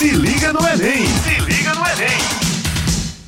Se liga no Enem! Se liga no Enem!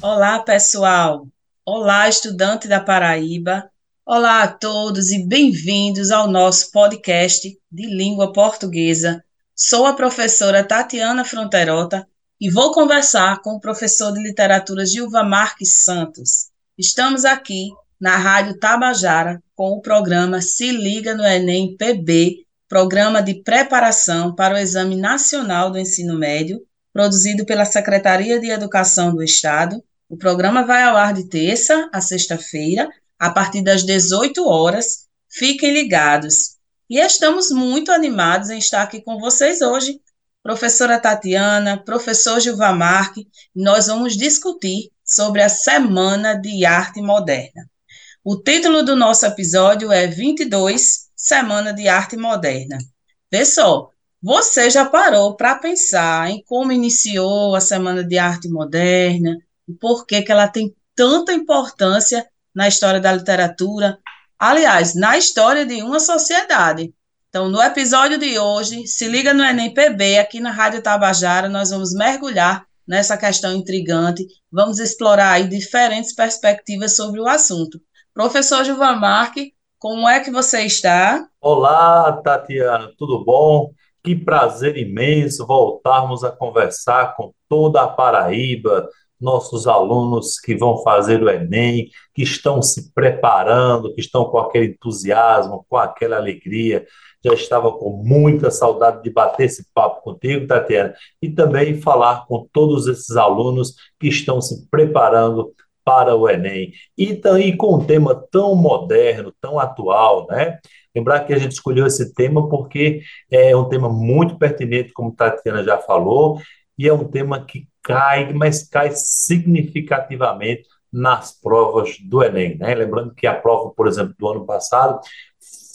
Olá, pessoal! Olá, estudante da Paraíba! Olá a todos e bem-vindos ao nosso podcast de língua portuguesa. Sou a professora Tatiana Fronterota e vou conversar com o professor de literatura Gilva Marques Santos. Estamos aqui na Rádio Tabajara com o programa Se Liga no Enem PB Programa de Preparação para o Exame Nacional do Ensino Médio, produzido pela Secretaria de Educação do Estado. O programa vai ao ar de terça a sexta-feira, a partir das 18 horas. Fiquem ligados. E estamos muito animados em estar aqui com vocês hoje. Professora Tatiana, professor Gilvar Marque, nós vamos discutir sobre a Semana de Arte Moderna. O título do nosso episódio é 22 Semana de Arte Moderna. Vê só, você já parou para pensar em como iniciou a Semana de Arte Moderna e por que, que ela tem tanta importância na história da literatura, aliás, na história de uma sociedade. Então, no episódio de hoje, se liga no Enem PB, aqui na Rádio Tabajara, nós vamos mergulhar nessa questão intrigante, vamos explorar aí diferentes perspectivas sobre o assunto. Professor Gilvan Marque, como é que você está? Olá, Tatiana, tudo bom? Que prazer imenso voltarmos a conversar com toda a Paraíba, nossos alunos que vão fazer o Enem, que estão se preparando, que estão com aquele entusiasmo, com aquela alegria. Já estava com muita saudade de bater esse papo contigo, Tatiana, e também falar com todos esses alunos que estão se preparando para o Enem. E, e com um tema tão moderno, tão atual, né? Lembrar que a gente escolheu esse tema porque é um tema muito pertinente, como Tatiana já falou, e é um tema que cai, mas cai significativamente nas provas do Enem. Né? Lembrando que a prova, por exemplo, do ano passado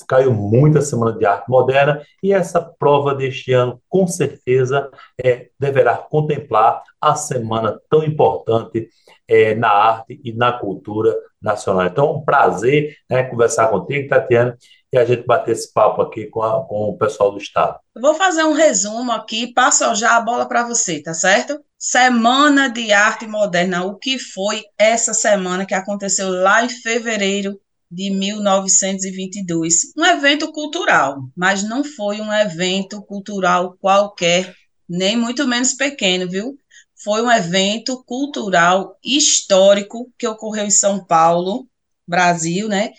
caiu muito a Semana de Arte Moderna e essa prova deste ano, com certeza, é, deverá contemplar a semana tão importante é, na arte e na cultura nacional. Então, é um prazer né, conversar contigo, Tatiana, e a gente bater esse papo aqui com, a, com o pessoal do Estado. vou fazer um resumo aqui, passo já a bola para você, tá certo? Semana de Arte Moderna, o que foi essa semana que aconteceu lá em fevereiro de 1922. Um evento cultural, mas não foi um evento cultural qualquer, nem muito menos pequeno, viu? Foi um evento cultural histórico que ocorreu em São Paulo, Brasil, né?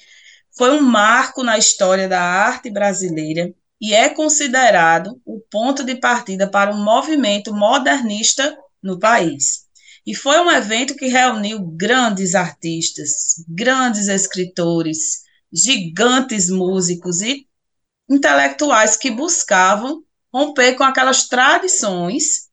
Foi um marco na história da arte brasileira e é considerado o ponto de partida para um movimento modernista no país. E foi um evento que reuniu grandes artistas, grandes escritores, gigantes músicos e intelectuais que buscavam romper com aquelas tradições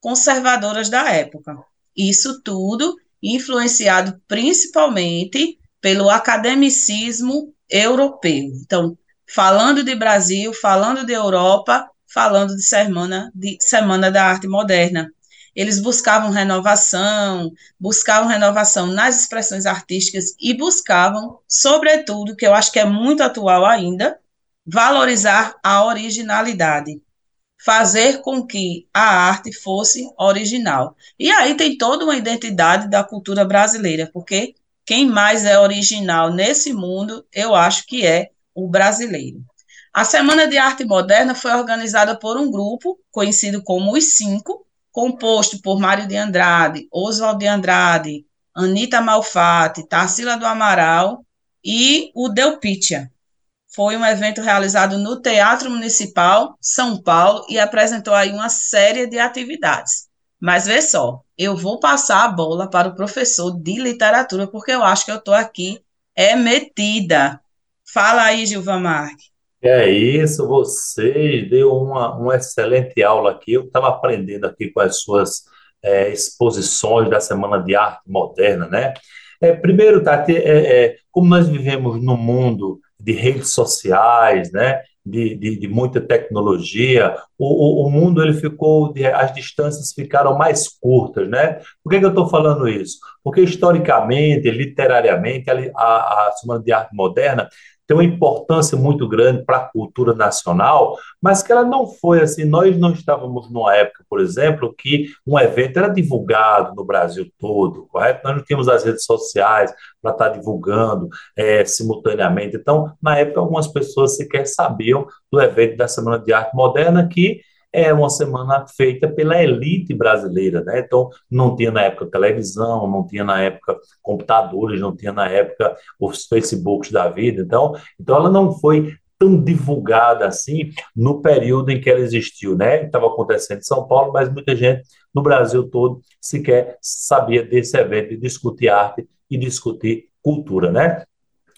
conservadoras da época. Isso tudo influenciado principalmente pelo academicismo europeu. Então, falando de Brasil, falando de Europa, falando de Semana, de Semana da Arte Moderna. Eles buscavam renovação, buscavam renovação nas expressões artísticas e buscavam, sobretudo, que eu acho que é muito atual ainda, valorizar a originalidade, fazer com que a arte fosse original. E aí tem toda uma identidade da cultura brasileira, porque quem mais é original nesse mundo, eu acho que é o brasileiro. A Semana de Arte Moderna foi organizada por um grupo conhecido como os Cinco, composto por Mário de Andrade, Oswald de Andrade, Anita Malfatti, Tarsila do Amaral e o Delpitia. Foi um evento realizado no Teatro Municipal São Paulo e apresentou aí uma série de atividades. Mas vê só, eu vou passar a bola para o professor de literatura, porque eu acho que eu estou aqui é metida. Fala aí, Gilvan Marques. É isso, você deu uma, uma excelente aula aqui. Eu estava aprendendo aqui com as suas é, exposições da Semana de Arte Moderna, né? É, primeiro, Tati, é, é, como nós vivemos num mundo de redes sociais, né? De, de, de muita tecnologia, o, o, o, mundo ele ficou, as distâncias ficaram mais curtas, né? Por que, que eu estou falando isso? Porque historicamente, literariamente, a, a, a Semana de Arte Moderna tem uma importância muito grande para a cultura nacional, mas que ela não foi assim. Nós não estávamos numa época, por exemplo, que um evento era divulgado no Brasil todo, correto? Nós não tínhamos as redes sociais para estar divulgando é, simultaneamente. Então, na época, algumas pessoas sequer sabiam do evento da Semana de Arte Moderna, que é uma semana feita pela elite brasileira, né? Então, não tinha na época televisão, não tinha na época computadores, não tinha na época os Facebooks da vida. Então, então ela não foi tão divulgada assim no período em que ela existiu, né? Estava acontecendo em São Paulo, mas muita gente no Brasil todo sequer sabia desse evento de discutir arte e discutir cultura, né?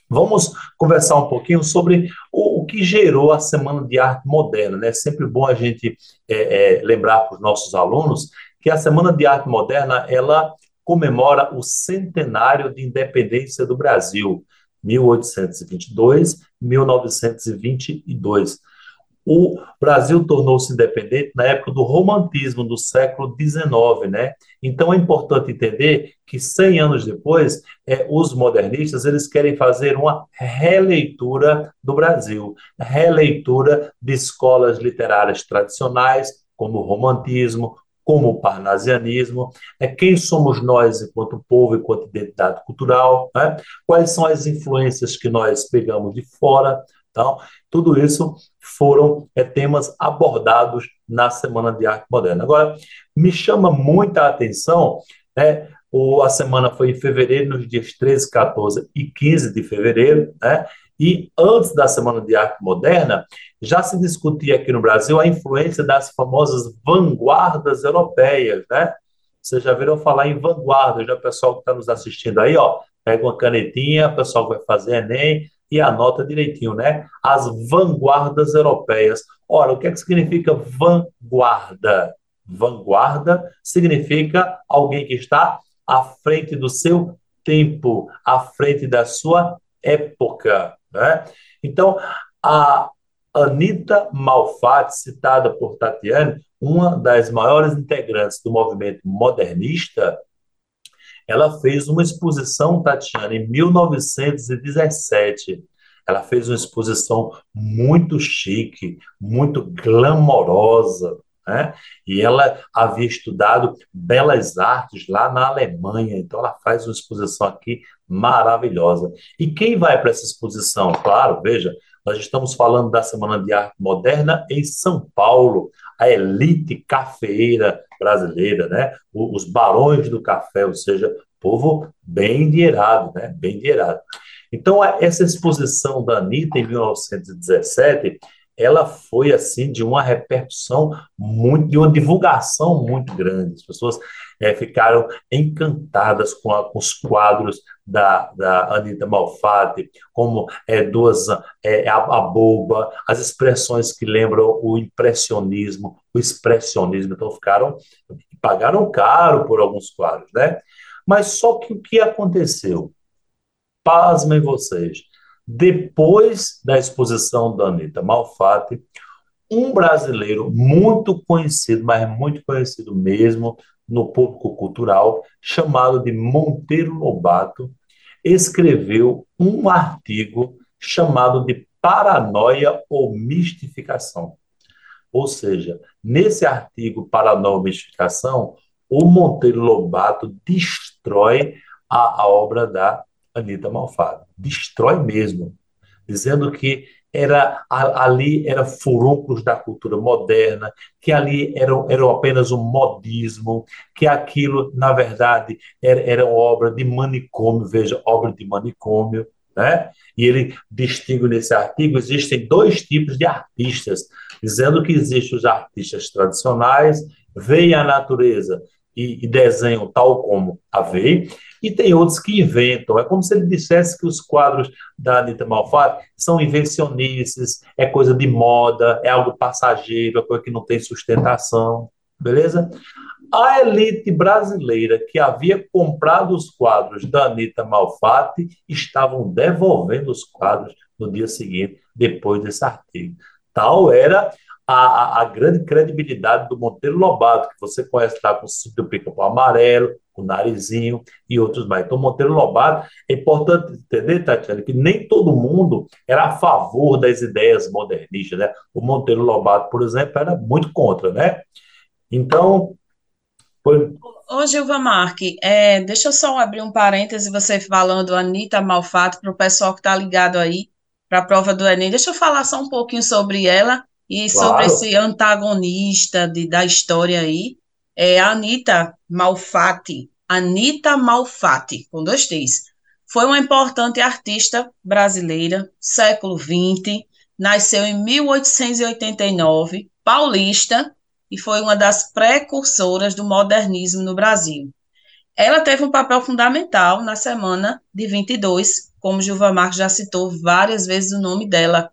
Vamos conversar um pouquinho sobre o, o, que gerou a Semana de Arte Moderna. Né? É sempre bom a gente é, é, lembrar para os nossos alunos que a Semana de Arte Moderna ela comemora o centenário de independência do Brasil, 1822-1922. O Brasil tornou-se independente na época do romantismo do século XIX, né? Então é importante entender que 100 anos depois, é, os modernistas eles querem fazer uma releitura do Brasil, releitura de escolas literárias tradicionais, como o romantismo, como o parnasianismo, é quem somos nós enquanto povo, enquanto identidade cultural, né? quais são as influências que nós pegamos de fora, então, tudo isso foram é, temas abordados na Semana de Arte Moderna. Agora, me chama muita atenção, né, o, a semana foi em fevereiro, nos dias 13, 14 e 15 de fevereiro, né, e antes da Semana de Arte Moderna, já se discutia aqui no Brasil a influência das famosas vanguardas europeias, né? Vocês já viram falar em vanguarda, já o pessoal que está nos assistindo aí, ó, pega uma canetinha, o pessoal que vai fazer Enem, e anota direitinho, né? As vanguardas europeias. Ora, o que é que significa vanguarda? Vanguarda significa alguém que está à frente do seu tempo, à frente da sua época, né? Então, a Anita Malfatti, citada por Tatiane, uma das maiores integrantes do movimento modernista, ela fez uma exposição, Tatiana, em 1917. Ela fez uma exposição muito chique, muito glamorosa, né? E ela havia estudado belas artes lá na Alemanha, então ela faz uma exposição aqui maravilhosa. E quem vai para essa exposição? Claro, veja, nós estamos falando da Semana de Arte Moderna em São Paulo, a elite cafeeira brasileira, né? Os barões do café, ou seja, povo bem endinheirado, né? Bem endinheirado. Então, essa exposição da Anitta em 1917, ela foi assim de uma repercussão muito, de uma divulgação muito grande. As pessoas é, ficaram encantadas com, a, com, os quadros da, da Anitta Malfatti, como é, duas é, a, a boba, as expressões que lembram o impressionismo, o expressionismo. Então ficaram pagaram caro por alguns quadros, né? Mas só que o que aconteceu? Pasmem vocês. Depois da exposição da Anitta Malfatti, um brasileiro muito conhecido, mas muito conhecido mesmo no público cultural, chamado de Monteiro Lobato, escreveu um artigo chamado de Paranoia ou Mistificação. Ou seja, nesse artigo Paranoia ou Mistificação, o Monteiro Lobato destrói a, a obra da Anitta Malfado. Destrói mesmo, dizendo que era ali era furúnculos da cultura moderna, que ali era, era apenas um modismo, que aquilo, na verdade, era, era obra de manicômio, veja, obra de manicômio, né? E ele distingue nesse artigo, existem dois tipos de artistas, dizendo que existem os artistas tradicionais, veem a natureza e, e desenham tal como a veio, e tem outros que inventam. É como se ele dissesse que os quadros da Anitta Malfatti são invencionices, é coisa de moda, é algo passageiro, é coisa que não tem sustentação, beleza? A elite brasileira que havia comprado os quadros da Anitta Malfatti estavam devolvendo os quadros no dia seguinte, depois desse artigo. Tal era a, a, grande credibilidade do Monteiro Lobato, que você conhece lá com o sítio do amarelo, o narizinho e outros mais. Então, Monteiro Lobato, é importante entender, Tatiana, que nem todo mundo era a favor das ideias modernistas, né? O Monteiro Lobato, por exemplo, era muito contra, né? Então, foi... Ô, Gilva Marque, é, deixa eu só abrir um parêntese, você falando Anitta Malfato, para o pessoal que está ligado aí para a prova do Enem. Deixa eu falar só um pouquinho sobre ela e claro. sobre esse antagonista de, da história aí. É a Anitta Malfatti, Anitta Malfatti, com dois T's. Foi uma importante artista brasileira, século XX, nasceu em 1889, paulista, e foi uma das precursoras do modernismo no Brasil. Ela teve um papel fundamental na semana de 22, como Gilva Marques já citou várias vezes o nome dela.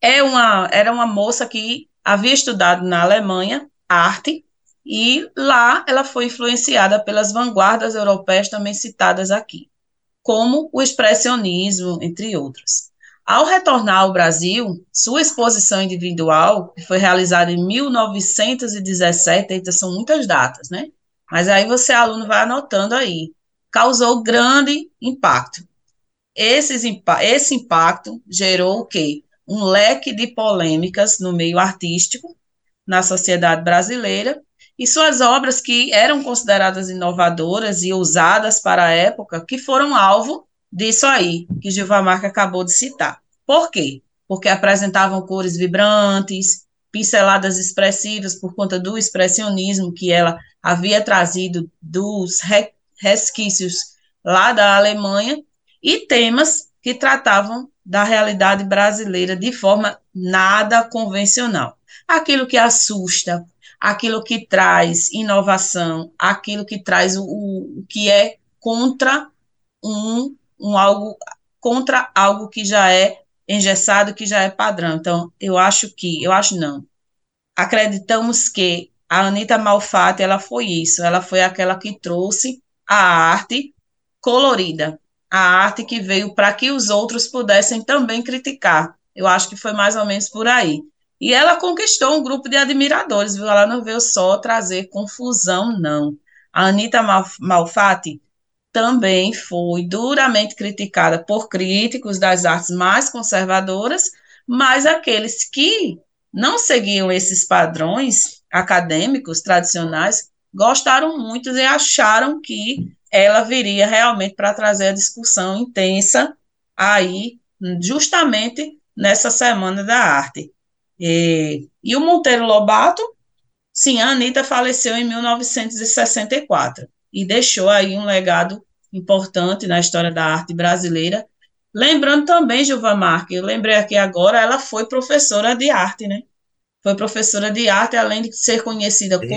É uma, era uma moça que havia estudado na Alemanha arte, e lá ela foi influenciada pelas vanguardas europeias também citadas aqui, como o expressionismo, entre outras. Ao retornar ao Brasil, sua exposição individual, que foi realizada em 1917, eita, são muitas datas, né? Mas aí você, aluno, vai anotando aí. Causou grande impacto. Esses, esse impacto gerou o quê? Um leque de polêmicas no meio artístico, na sociedade brasileira, e suas obras que eram consideradas inovadoras e usadas para a época, que foram alvo disso aí, que Gilva Marca acabou de citar. Por quê? Porque apresentavam cores vibrantes, pinceladas expressivas por conta do expressionismo que ela havia trazido dos resquícios lá da Alemanha, e temas que tratavam da realidade brasileira de forma nada convencional. Aquilo que assusta, aquilo que traz inovação, aquilo que traz o, o que é contra um um algo contra algo que já é engessado, que já é padrão. Então, eu acho que, eu acho não. Acreditamos que a Anitta Malfatti, ela foi isso, ela foi aquela que trouxe a arte colorida, a arte que veio para que os outros pudessem também criticar. Eu acho que foi mais ou menos por aí. E ela conquistou um grupo de admiradores, viu? Ela não veio só trazer confusão, não. A Anitta Malfatti, também foi duramente criticada por críticos das artes mais conservadoras, mas aqueles que não seguiam esses padrões acadêmicos tradicionais gostaram muito e acharam que ela viria realmente para trazer a discussão intensa aí, justamente nessa Semana da Arte. E, e o Monteiro Lobato, sim, a Anitta faleceu em 1964 e deixou aí um legado importante na história da arte brasileira. Lembrando também, Gilva Marque, eu lembrei aqui agora, ela foi professora de arte, né? Foi professora de arte, além de ser conhecida Sim.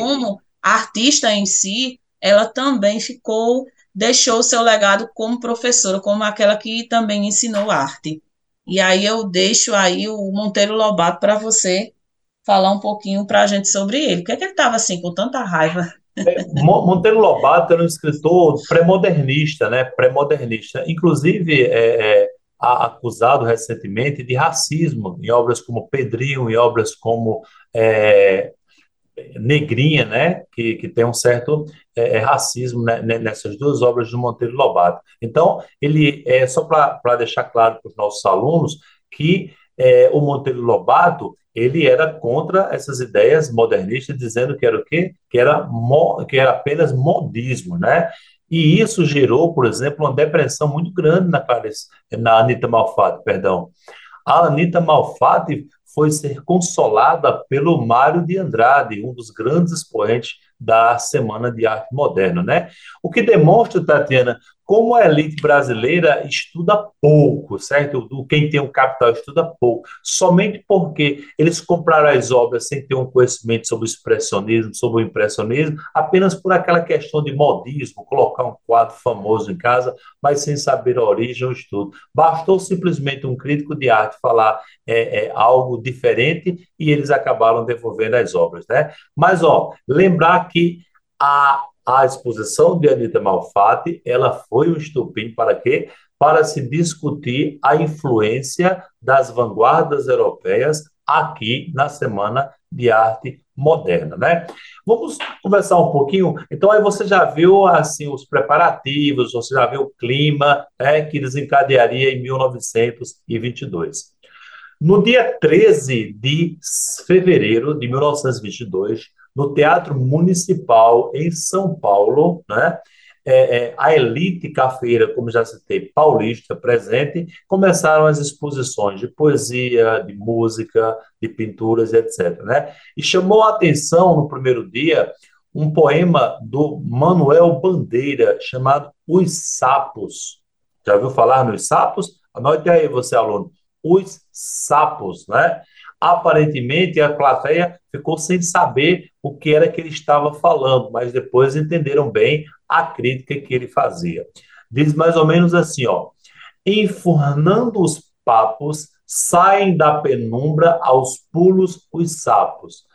Como artista em si, ela também ficou, deixou o seu legado como professora, como aquela que também ensinou arte. E aí eu deixo aí o Monteiro Lobato para você falar um pouquinho para a gente sobre ele. Por que, é que ele estava assim, com tanta raiva? Monteiro Lobato era um escritor pré-modernista, né? Pré-modernista. Inclusive, é, é, acusado recentemente de racismo em obras como Pedrinho, em obras como é, Negrinha, né? Que, que tem um certo é, é racismo né? nessas duas obras do Monteiro Lobato. Então, ele é só para deixar claro para os nossos alunos que é, o Monteiro Lobato ele era contra essas ideias modernistas, dizendo que era o quê? Que era, que era apenas modismo, né? E isso gerou, por exemplo, uma depressão muito grande na, na Anitta Malfatti, perdão. A Anitta Malfatti foi ser consolada pelo Mário de Andrade, um dos grandes expoentes da Semana de Arte Moderna, né? O que demonstra, Tatiana, como a elite brasileira estuda pouco, certo? Quem tem o capital estuda pouco, somente porque eles compraram as obras sem ter um conhecimento sobre o expressionismo, sobre o impressionismo, apenas por aquela questão de modismo, colocar um quadro famoso em casa, mas sem saber a origem ou estudo. Bastou simplesmente um crítico de arte falar é, é, algo diferente e eles acabaram devolvendo as obras, né? Mas, ó, lembrar que a a exposição de Anita Malfatti, ela foi um estupim para quê? Para se discutir a influência das vanguardas europeias aqui na Semana de arte moderna, né? Vamos conversar um pouquinho. Então, aí você já viu assim os preparativos, você já viu o clima né, que desencadearia em 1922. No dia 13 de fevereiro de 1922, no Teatro Municipal em São Paulo, né, é, é, a elite cafeira, como já citei, paulista presente, começaram as exposições de poesia, de música, de pinturas, etc. Né? E chamou a atenção no primeiro dia um poema do Manuel Bandeira chamado Os Sapos. Já ouviu falar nos sapos? Anote aí, você aluno. Os sapos, né? Aparentemente, a plateia ficou sem saber o que era que ele estava falando, mas depois entenderam bem a crítica que ele fazia. Diz mais ou menos assim, ó: Enfurnando os papos, saem da penumbra aos pulos os sapos.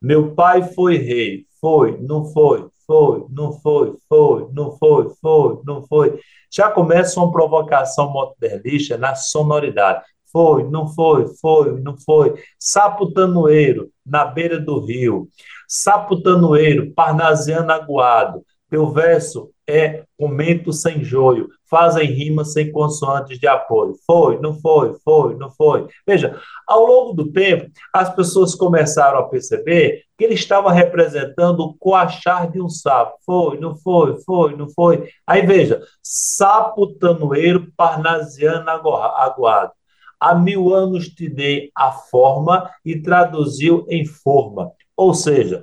Meu pai foi rei, foi, não foi, foi, não foi, foi, não foi, foi, não foi. Já começa uma provocação modernista na sonoridade. Foi, não foi, foi, não foi. Sapo tanoeiro, na beira do rio. Sapo tanoeiro, parnasiano aguado. Teu verso é comento sem joio, fazem rimas sem consoantes de apoio. Foi, não foi, foi, não foi. Veja, ao longo do tempo, as pessoas começaram a perceber que ele estava representando o coachar de um sapo. Foi, não foi, foi, não foi. Aí veja, sapo tanoeiro parnasiano aguado. Há mil anos te dei a forma e traduziu em forma. Ou seja,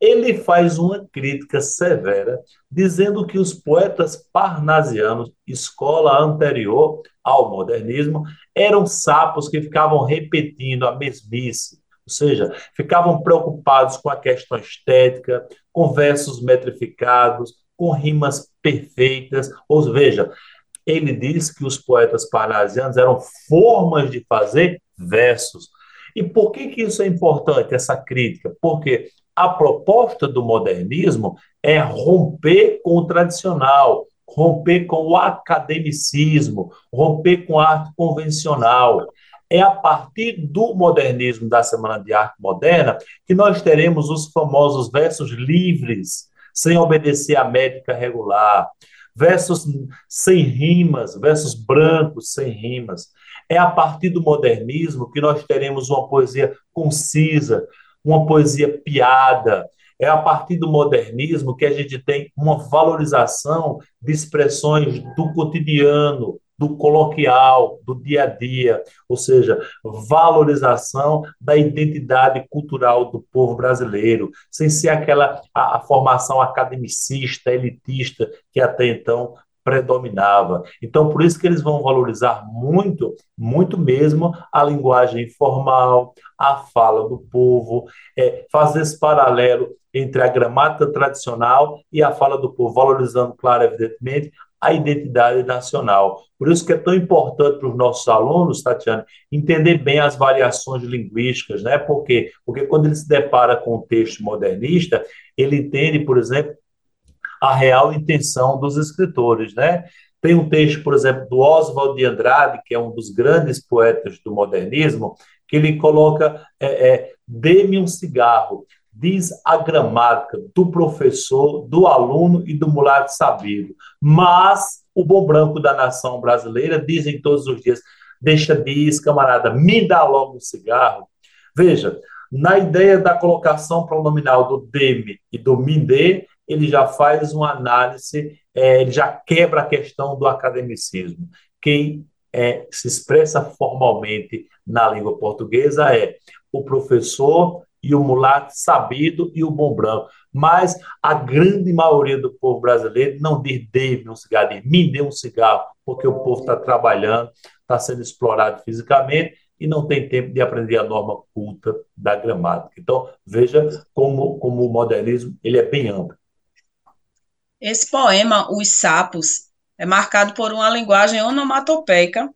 ele faz uma crítica severa, dizendo que os poetas parnasianos, escola anterior ao modernismo, eram sapos que ficavam repetindo a mesmice, ou seja, ficavam preocupados com a questão estética, com versos metrificados, com rimas perfeitas, ou veja, ele diz que os poetas parnasianos eram formas de fazer versos. E por que, que isso é importante, essa crítica? Porque a proposta do modernismo é romper com o tradicional, romper com o academicismo, romper com a arte convencional. É a partir do modernismo da Semana de Arte Moderna que nós teremos os famosos versos livres, sem obedecer à métrica regular, versos sem rimas, versos brancos sem rimas. É a partir do modernismo que nós teremos uma poesia concisa, uma poesia piada. É a partir do modernismo que a gente tem uma valorização de expressões do cotidiano, do coloquial, do dia a dia, ou seja, valorização da identidade cultural do povo brasileiro, sem ser aquela a, a formação academicista, elitista que até então predominava. Então, por isso que eles vão valorizar muito, muito mesmo, a linguagem informal, a fala do povo, é, fazer esse paralelo entre a gramática tradicional e a fala do povo, valorizando, claro, evidentemente, a identidade nacional. Por isso que é tão importante para os nossos alunos, Tatiana, entender bem as variações linguísticas, né? Por quê? Porque quando ele se depara com o texto modernista, ele entende, por exemplo, a real intenção dos escritores, né? Tem um texto, por exemplo, do Oswald de Andrade, que é um dos grandes poetas do modernismo, que ele coloca é, é, dê-me um cigarro, diz a gramática do professor, do aluno e do mulato sabido. Mas o bom branco da nação brasileira dizem todos os dias, deixa disso, camarada, me dá logo um cigarro. Veja, na ideia da colocação pronominal do deme e do me dê, ele já faz uma análise, é, ele já quebra a questão do academicismo. Quem é, se expressa formalmente na língua portuguesa é o professor e o mulato sabido e o bom branco. Mas a grande maioria do povo brasileiro não diz dê-me um cigarro, diz me dê um cigarro, porque o povo está trabalhando, está sendo explorado fisicamente e não tem tempo de aprender a norma culta da gramática. Então, veja como, como o modernismo ele é bem amplo. Esse poema, Os Sapos, é marcado por uma linguagem onomatopeica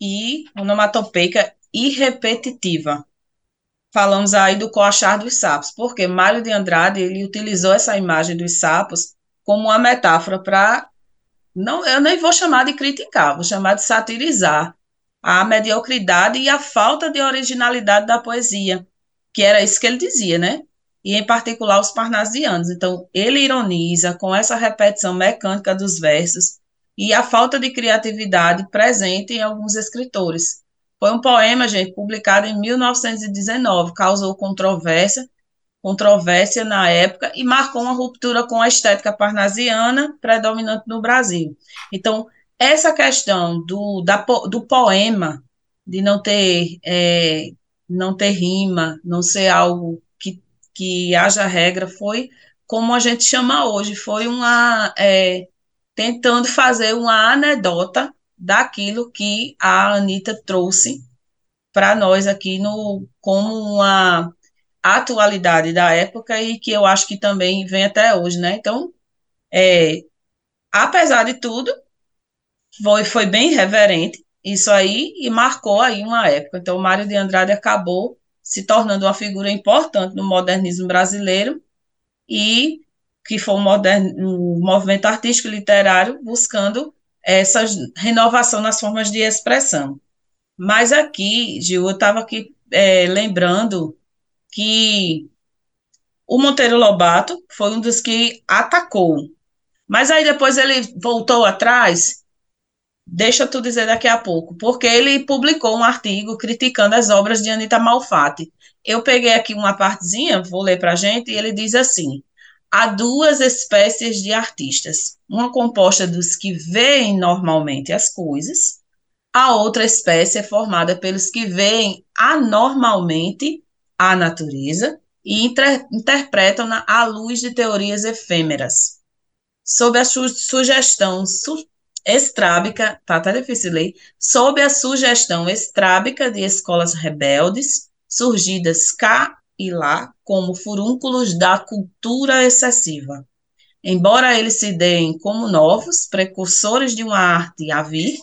e onomatopeica e repetitiva. Falamos aí do coachar dos sapos, porque Mário de Andrade ele utilizou essa imagem dos sapos como uma metáfora para não, eu nem vou chamar de criticar, vou chamar de satirizar a mediocridade e a falta de originalidade da poesia, que era isso que ele dizia, né? E em particular os parnasianos. Então, ele ironiza com essa repetição mecânica dos versos e a falta de criatividade presente em alguns escritores. Foi um poema, gente, publicado em 1919, causou controvérsia, controvérsia na época e marcou uma ruptura com a estética parnasiana predominante no Brasil. Então, essa questão do, da, do poema, de não ter, é, não ter rima, não ser algo que, haja regra, foi como a gente chama hoje, foi uma é, tentando fazer uma anedota daquilo que a Anitta trouxe para nós aqui no como uma atualidade da época e que eu acho que também vem até hoje, né? Então, é, apesar de tudo, foi, foi bem reverente isso aí e marcou aí uma época. Então, o Mário de Andrade acabou se tornando uma figura importante no modernismo brasileiro e que foi um, modern, um movimento artístico e literário buscando essa renovação nas formas de expressão. Mas aqui, Gil, eu estava aqui é, lembrando que o Monteiro Lobato foi um dos que atacou. Mas aí depois ele voltou atrás, deixa tu dizer daqui a pouco, porque ele publicou um artigo criticando as obras de Anita Malfatti. Eu peguei aqui uma partezinha, vou ler para a gente, e ele diz assim: há duas espécies de artistas, uma composta dos que veem normalmente as coisas, a outra espécie é formada pelos que veem anormalmente a natureza e inter interpretam-na à luz de teorias efêmeras. Sob a su sugestão su estrábica, tá até difícil ler, sob a sugestão estrábica de escolas rebeldes, surgidas cá e lá como furúnculos da cultura excessiva. Embora eles se deem como novos, precursores de uma arte a vir,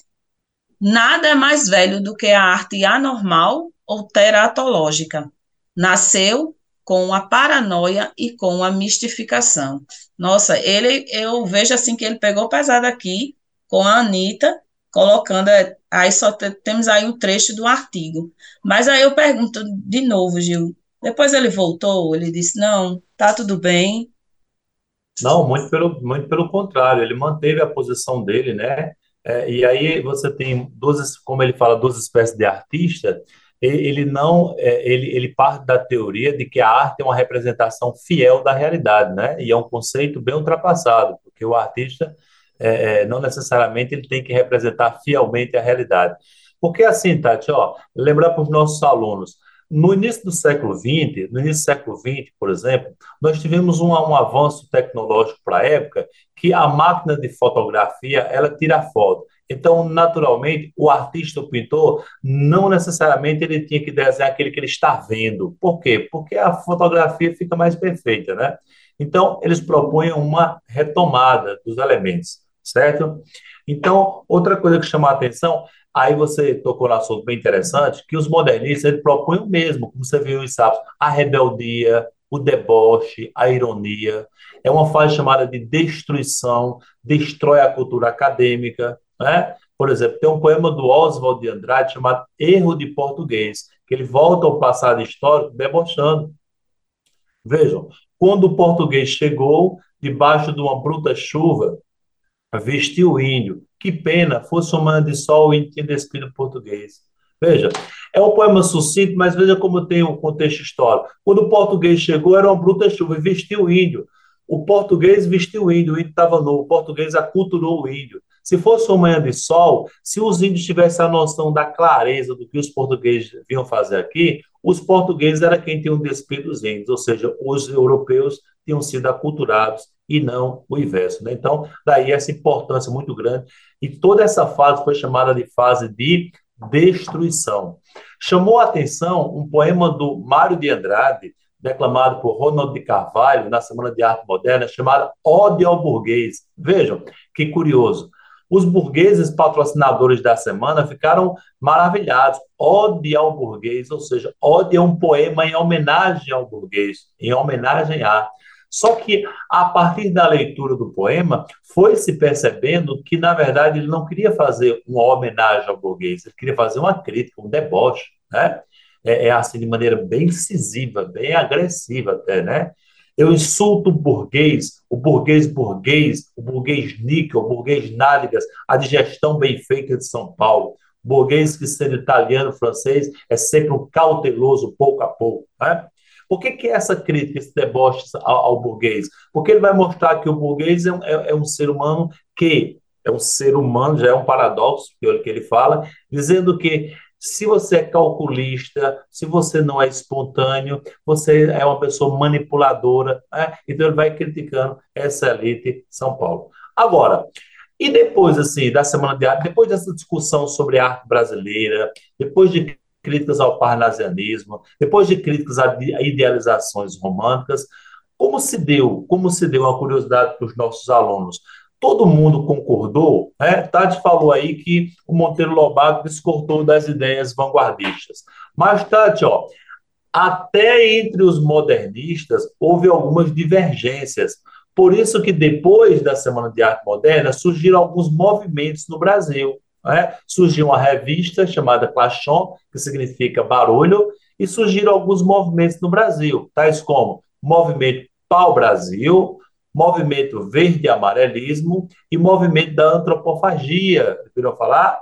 nada é mais velho do que a arte anormal ou teratológica. Nasceu com a paranoia e com a mistificação. Nossa, ele eu vejo assim que ele pegou pesado aqui com a Anitta, colocando, aí só temos aí um trecho do artigo. Mas aí eu pergunto de novo, Gil, depois ele voltou, ele disse: não, tá tudo bem. Não, muito pelo, muito pelo contrário, ele manteve a posição dele, né? É, e aí você tem duas, como ele fala, duas espécies de artista. Ele não, é, ele, ele parte da teoria de que a arte é uma representação fiel da realidade, né? E é um conceito bem ultrapassado, porque o artista é, é não necessariamente ele tem que representar fielmente a realidade. Porque assim, Tati, ó, lembrar para os nossos alunos, no início do século XX, no início do século XX, por exemplo, nós tivemos um, um avanço tecnológico para a época que a máquina de fotografia ela tira foto. Então, naturalmente, o artista, o pintor, não necessariamente ele tinha que desenhar aquele que ele está vendo. Por quê? Porque a fotografia fica mais perfeita, né? Então, eles propõem uma retomada dos elementos, certo? Então, outra coisa que chama a atenção Aí você tocou no assunto bem interessante, que os modernistas ele propõem o mesmo, como você viu em Sapos, a rebeldia, o deboche, a ironia. É uma fase chamada de destruição, destrói a cultura acadêmica. Né? Por exemplo, tem um poema do Oswald de Andrade chamado Erro de Português, que ele volta ao passado histórico debochando. Vejam, quando o português chegou, debaixo de uma bruta chuva, vestiu o índio, que pena, fosse uma manhã de sol e tinha despido português. Veja, é um poema sucinto, mas veja como tem um contexto histórico. Quando o português chegou, era uma bruta chuva e vestiu o índio. O português vestiu o índio, o índio estava novo, o português aculturou o índio. Se fosse uma manhã de sol, se os índios tivessem a noção da clareza do que os portugueses vinham fazer aqui, os portugueses eram quem tinham despido os índios, ou seja, os europeus tinham sido aculturados e não o inverso. Né? Então, daí essa importância muito grande. E toda essa fase foi chamada de fase de destruição. Chamou a atenção um poema do Mário de Andrade, declamado por Ronald de Carvalho na Semana de Arte Moderna, chamado Ode ao Burguês. Vejam, que curioso. Os burgueses patrocinadores da semana ficaram maravilhados. Ode ao burguês, ou seja, Ode é um poema em homenagem ao burguês, em homenagem a. Só que, a partir da leitura do poema, foi se percebendo que, na verdade, ele não queria fazer uma homenagem ao burguês, ele queria fazer uma crítica, um deboche. Né? é, é assim de maneira bem incisiva, bem agressiva até, né? Eu insulto o burguês, o burguês burguês, o burguês níquel, o burguês nádegas, a digestão bem feita de São Paulo. O burguês que sendo italiano, francês, é sempre um cauteloso pouco a pouco. Né? Por que, que essa crítica, esse deboche ao, ao, burguês? Porque ele vai mostrar que o burguês é um, é, é um ser humano que é um ser humano, já é um paradoxo que ele fala, dizendo que se você é calculista, se você não é espontâneo, você é uma pessoa manipuladora. Né? Então ele vai criticando essa elite São Paulo. Agora, e depois assim da semana de arte, depois dessa discussão sobre arte brasileira, depois de críticas ao parnasianismo, depois de críticas a idealizações românticas, como se deu, como se deu uma curiosidade para os nossos alunos? todo mundo concordou, né? Tati falou aí que o Monteiro Lobato discordou das ideias vanguardistas. Mas, Tati, ó, até entre os modernistas houve algumas divergências. Por isso que depois da Semana de Arte Moderna surgiram alguns movimentos no Brasil. Né? Surgiu uma revista chamada Clachon, que significa barulho, e surgiram alguns movimentos no Brasil, tais como Movimento Pau Brasil, movimento verde-amarelismo e movimento da antropofagia. Viram falar?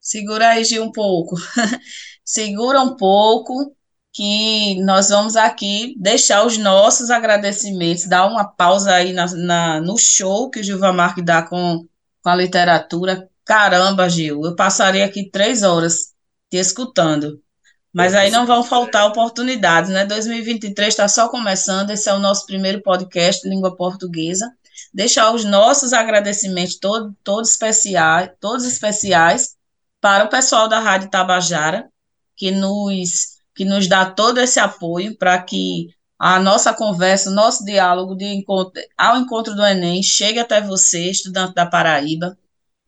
Segura aí, Gil, um pouco. Segura um pouco, que nós vamos aqui deixar os nossos agradecimentos, dar uma pausa aí na, na no show que o Gilva Marque dá com, com a literatura. Caramba, Gil, eu passarei aqui três horas te escutando. Mas aí não vão faltar oportunidades, né? 2023 está só começando, esse é o nosso primeiro podcast língua portuguesa. Deixar os nossos agradecimentos todo, especiais, todos especiais para o pessoal da Rádio Tabajara, que nos, que nos dá todo esse apoio para que a nossa conversa, o nosso diálogo de encontro, ao encontro do Enem chegue até você, estudante da Paraíba.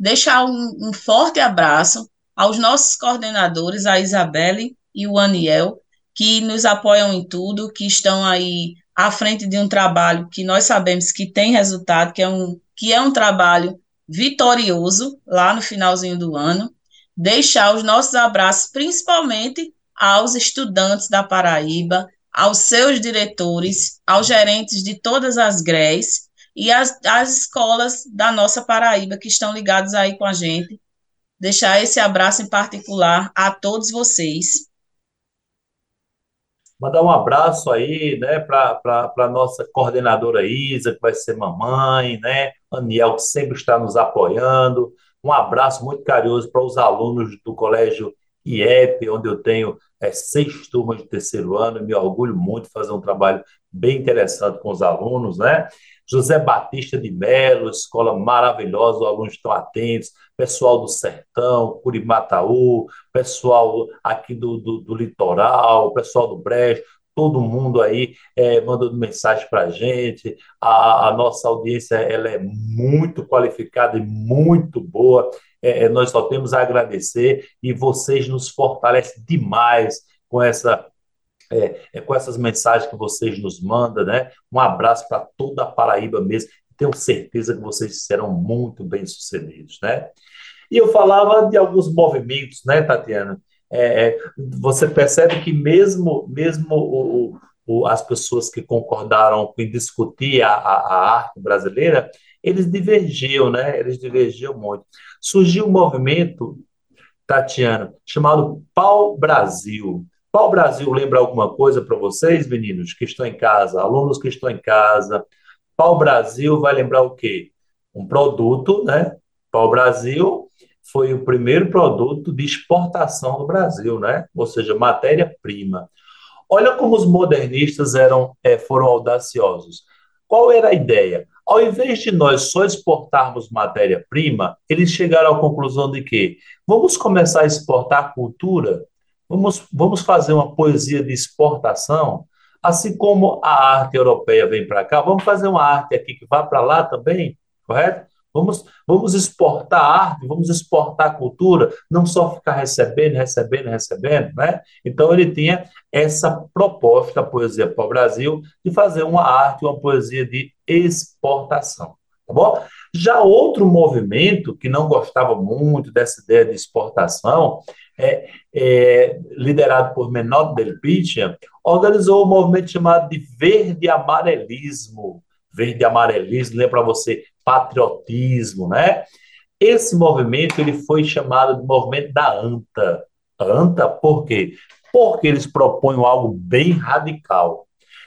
Deixar um, um forte abraço aos nossos coordenadores, a Isabelle e o Aniel, que nos apoiam em tudo, que estão aí à frente de um trabalho que nós sabemos que tem resultado, que é um, que é um trabalho vitorioso lá no finalzinho do ano. Deixar os nossos abraços, principalmente aos estudantes da Paraíba, aos seus diretores, aos gerentes de todas as GREs e as, as escolas da nossa Paraíba que estão ligados aí com a gente. Deixar esse abraço em particular a todos vocês Mandar um abraço aí, né, para a nossa coordenadora Isa, que vai ser mamãe, né? Aniel, que sempre está nos apoiando. Um abraço muito carinhoso para os alunos do Colégio IEP, onde eu tenho é, seis turmas de terceiro ano, e me orgulho muito de fazer um trabalho bem interessante com os alunos, né? José Batista de Melo, escola maravilhosa, os alunos estão atentos, pessoal do Sertão, Curimataú, pessoal aqui do, do, do litoral, pessoal do Brejo, todo mundo aí é, mandando mensagem para a gente. A nossa audiência ela é muito qualificada e muito boa. É, é, nós só temos a agradecer e vocês nos fortalecem demais com essa é, é, com essas mensagens que vocês nos mandam, né? Um abraço para toda a Paraíba mesmo. Tenho certeza que vocês serão muito bem sucedidos, né? E eu falava de alguns movimentos, né, Tatiana? É, é você percebe que mesmo, mesmo o, o, as pessoas que concordaram em discutir a, a, a arte brasileira, eles divergiam, né? Eles divergiam muito. Surgiu um movimento, Tatiana, chamado Pau Brasil. Qual Brasil lembra alguma coisa para vocês, meninos, que estão em casa, alunos que estão em casa? Pau Brasil vai lembrar o quê? Um produto, né? Pau Brasil foi o primeiro produto de exportação do Brasil, né? Ou seja, matéria-prima. Olha como os modernistas eram, é, foram audaciosos. Qual era a ideia? Ao invés de nós só exportarmos matéria-prima, eles chegaram à conclusão de que vamos começar a exportar cultura, Vamos, vamos fazer uma poesia de exportação, assim como a arte europeia vem para cá, vamos fazer uma arte aqui que vá para lá também, correto? Vamos, vamos exportar arte, vamos exportar cultura, não só ficar recebendo, recebendo, recebendo, né? Então ele tinha essa proposta, a poesia para o Brasil, de fazer uma arte, uma poesia de exportação, tá bom? Já outro movimento que não gostava muito dessa ideia de exportação, é, é, liderado por Menor Del Picha, organizou um movimento chamado de verde amarelismo. Verde amarelismo, lembra você, patriotismo, né? Esse movimento ele foi chamado de movimento da ANTA. ANTA por quê? Porque eles propõem algo bem radical.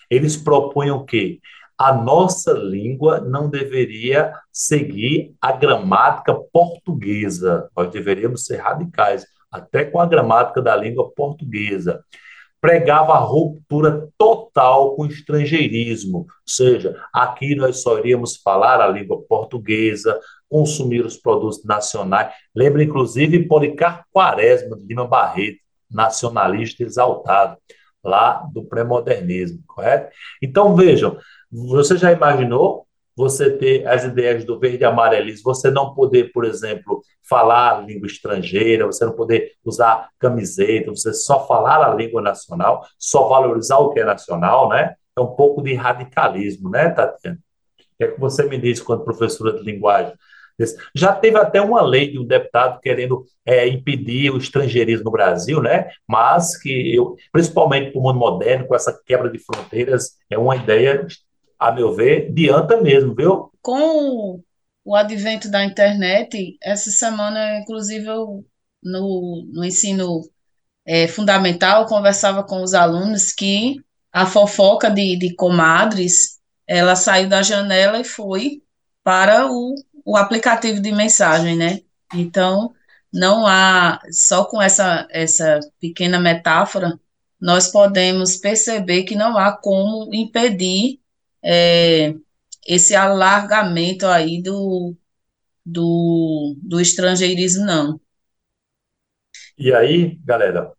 Eles propõem o quê? A nossa língua não deveria seguir a gramática portuguesa. Nós deveríamos ser radicais, até com a gramática da língua portuguesa pregava a ruptura total com o estrangeirismo, ou seja, aqui nós só iríamos falar a língua portuguesa, consumir os produtos nacionais. Lembra, inclusive, Policarpo Quaresma, de Lima Barreto, nacionalista exaltado, lá do pré-modernismo, correto? Então, vejam, você já imaginou você ter as ideias do verde e amarelismo, você não poder, por exemplo, falar língua estrangeira, você não poder usar camiseta, você só falar a língua nacional, só valorizar o que é nacional, né? É um pouco de radicalismo, né, Tatiana? O que é que você me diz quando professora de linguagem? Já teve até uma lei de um deputado querendo é, impedir o estrangeirismo no Brasil, né? Mas que eu, principalmente para o mundo moderno, com essa quebra de fronteiras, é uma ideia a meu ver, adianta mesmo, viu? Com o advento da internet, essa semana, inclusive, eu, no, no ensino é, fundamental, conversava com os alunos que a fofoca de, de comadres, ela saiu da janela e foi para o, o aplicativo de mensagem, né? Então, não há, só com essa, essa pequena metáfora, nós podemos perceber que não há como impedir é, esse alargamento aí do, do, do estrangeirismo, não. E aí, galera,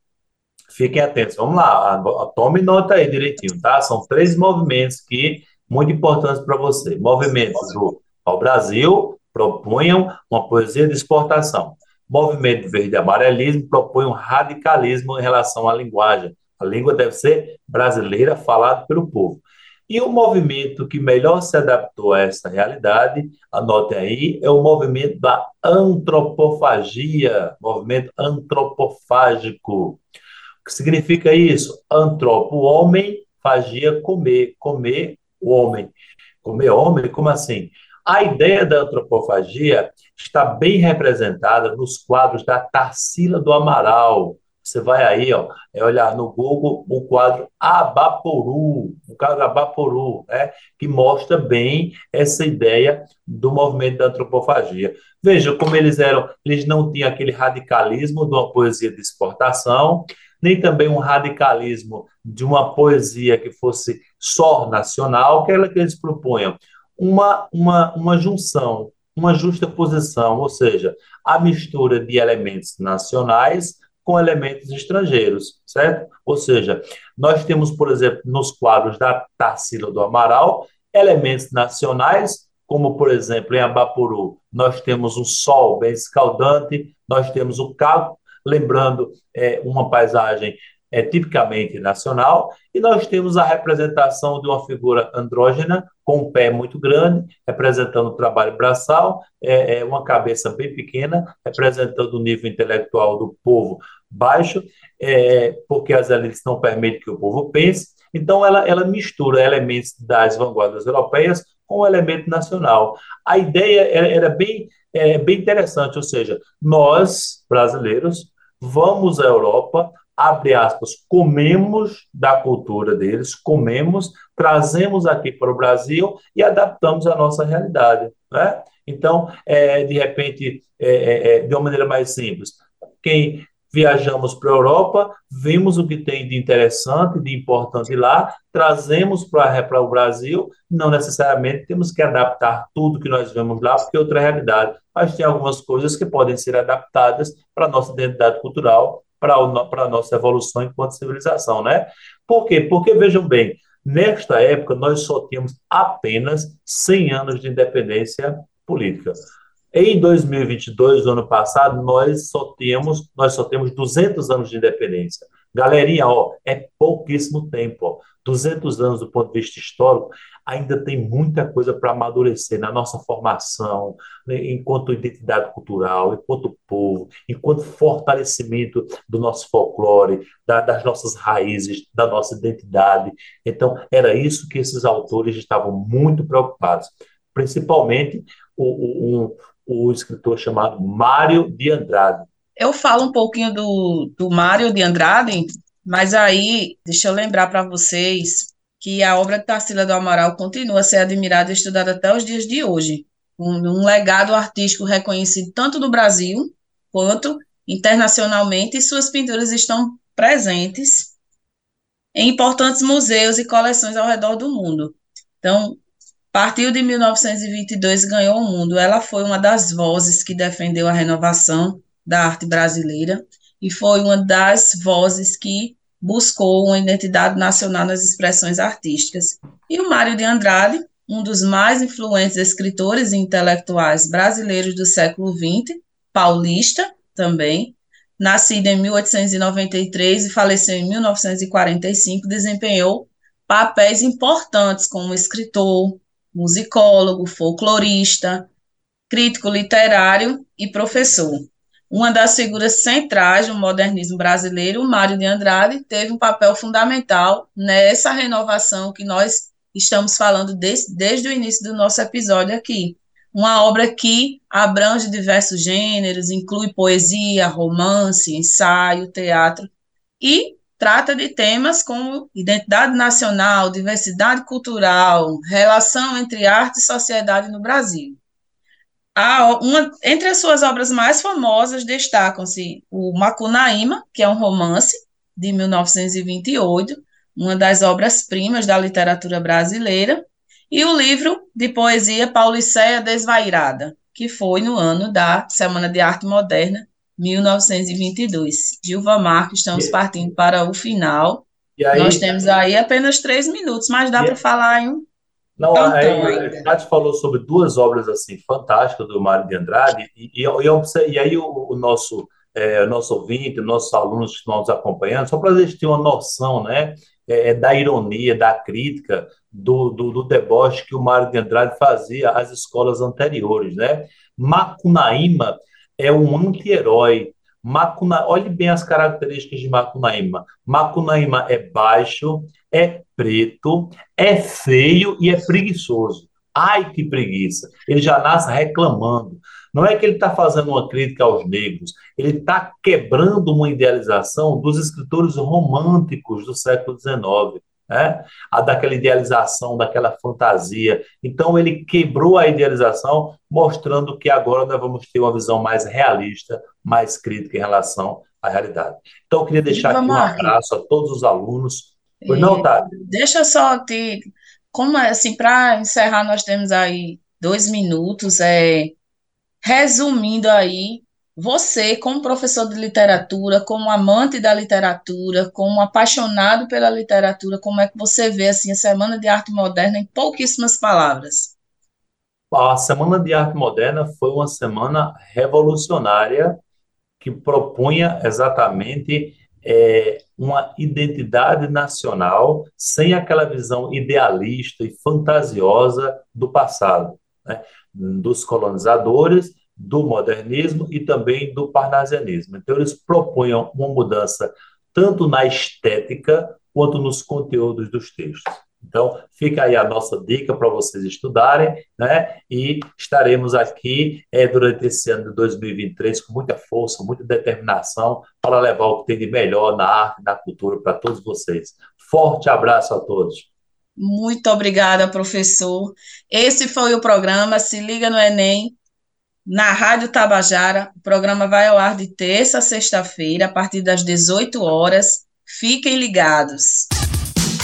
fiquem atentos. Vamos lá, tome nota aí direitinho, tá? São três movimentos que muito importantes para você. Movimentos do ao Brasil propunham uma poesia de exportação. Movimento Verde e Amarelismo propõe um radicalismo em relação à linguagem. A língua deve ser brasileira, falada pelo povo. E o movimento que melhor se adaptou a essa realidade, anotem aí, é o movimento da antropofagia, movimento antropofágico. O que significa isso? Antropo, homem, fagia, comer, comer o homem. Comer homem, como assim? A ideia da antropofagia está bem representada nos quadros da Tarsila do Amaral, você vai aí, ó, é olhar no Google o quadro Abaporu, o quadro Abaporu, né, que mostra bem essa ideia do movimento da antropofagia. Veja como eles eram, eles não tinham aquele radicalismo de uma poesia de exportação, nem também um radicalismo de uma poesia que fosse só nacional, que era que eles propunham uma, uma, uma junção, uma justa posição, ou seja, a mistura de elementos nacionais com elementos estrangeiros, certo? Ou seja, nós temos, por exemplo, nos quadros da Tarsila do Amaral, elementos nacionais, como, por exemplo, em Abapuru, nós temos um sol bem escaldante, nós temos o cabo, lembrando é, uma paisagem é tipicamente nacional, e nós temos a representação de uma figura andrógena com um pé muito grande, representando o trabalho braçal, é, é uma cabeça bem pequena, representando o nível intelectual do povo baixo, é, porque as elites não permitem que o povo pense. Então, ela, ela mistura elementos das vanguardas europeias com o elemento nacional. A ideia era, era bem, é, bem interessante, ou seja, nós, brasileiros, vamos à Europa, abre aspas, comemos da cultura deles, comemos, trazemos aqui para o Brasil e adaptamos à nossa realidade. Né? Então, é, de repente, é, é, é de uma maneira mais simples, quem viajamos para a Europa, vimos o que tem de interessante, de importante lá, trazemos para o Brasil, não necessariamente temos que adaptar tudo que nós vemos lá, porque é outra realidade, mas tem algumas coisas que podem ser adaptadas para a nossa identidade cultural para a nossa evolução enquanto civilização, né? Por quê? Porque, vejam bem, nesta época nós só tínhamos apenas 100 anos de independência política. Em 2022, ano passado, nós só temos, nós só temos 200 anos de independência. Galerinha, ó, é pouquíssimo tempo, ó. 200 anos do ponto de vista histórico. Ainda tem muita coisa para amadurecer na nossa formação, né, enquanto identidade cultural, enquanto povo, enquanto fortalecimento do nosso folclore, da, das nossas raízes, da nossa identidade. Então, era isso que esses autores estavam muito preocupados, principalmente o, o, o escritor chamado Mário de Andrade. Eu falo um pouquinho do, do Mário de Andrade, mas aí, deixa eu lembrar para vocês que a obra de Tarsila do Amaral continua a ser admirada e estudada até os dias de hoje. Um, um legado artístico reconhecido tanto no Brasil quanto internacionalmente, e suas pinturas estão presentes em importantes museus e coleções ao redor do mundo. Então, partiu de 1922 e ganhou o mundo. Ela foi uma das vozes que defendeu a renovação da arte brasileira e foi uma das vozes que buscou uma identidade nacional nas expressões artísticas. E o Mário de Andrade, um dos mais influentes escritores e intelectuais brasileiros do século XX, paulista também, nascido em 1893 e faleceu em 1945, desempenhou papéis importantes como escritor, musicólogo, folclorista, crítico literário e professor uma das figuras centrais do modernismo brasileiro, Mário de Andrade, teve um papel fundamental nessa renovação que nós estamos falando desde, desde o início do nosso episódio aqui. Uma obra que abrange diversos gêneros, inclui poesia, romance, ensaio, teatro e trata de temas como identidade nacional, diversidade cultural, relação entre arte e sociedade no Brasil. A, uma, entre as suas obras mais famosas destacam-se o Macunaíma, que é um romance de 1928, uma das obras-primas da literatura brasileira, e o livro de poesia Pauliceia Desvairada, que foi no ano da Semana de Arte Moderna, 1922. Gilva Marques, estamos partindo para o final. Aí, Nós temos aí apenas três minutos, mas dá para falar em um não, aí, a Tati falou sobre duas obras assim fantásticas do Mário de Andrade, e, e, e, e aí o, o nosso, é, nosso ouvinte, nossos alunos que estão nos acompanhando, só para a gente ter uma noção né, é, é, da ironia, da crítica, do, do, do, deboche que o Mário de Andrade fazia às escolas anteriores. Né? Macunaíma é um anti-herói. Macuna, olhe bem as características de Macunaíma. Macunaíma é baixo, é preto, é feio e é preguiçoso. Ai, que preguiça! Ele já nasce reclamando. Não é que ele está fazendo uma crítica aos negros, ele está quebrando uma idealização dos escritores românticos do século XIX, né? a daquela idealização, daquela fantasia. Então, ele quebrou a idealização, mostrando que agora nós vamos ter uma visão mais realista, mais crítica em relação à realidade. Então, eu queria deixar aqui um abraço a todos os alunos Pois não, tá. Deixa eu só te. Como é, assim, para encerrar, nós temos aí dois minutos. É, resumindo aí, você, como professor de literatura, como amante da literatura, como apaixonado pela literatura, como é que você vê assim, a Semana de Arte Moderna em pouquíssimas palavras? A Semana de Arte Moderna foi uma semana revolucionária que propunha exatamente é, uma identidade nacional sem aquela visão idealista e fantasiosa do passado, né? dos colonizadores, do modernismo e também do parnasianismo. Então, eles propunham uma mudança tanto na estética quanto nos conteúdos dos textos. Então, fica aí a nossa dica para vocês estudarem, né? E estaremos aqui é, durante esse ano de 2023 com muita força, muita determinação para levar o que tem de melhor na arte na cultura para todos vocês. Forte abraço a todos. Muito obrigada, professor. Esse foi o programa Se Liga no Enem, na Rádio Tabajara. O programa vai ao ar de terça a sexta-feira, a partir das 18 horas. Fiquem ligados.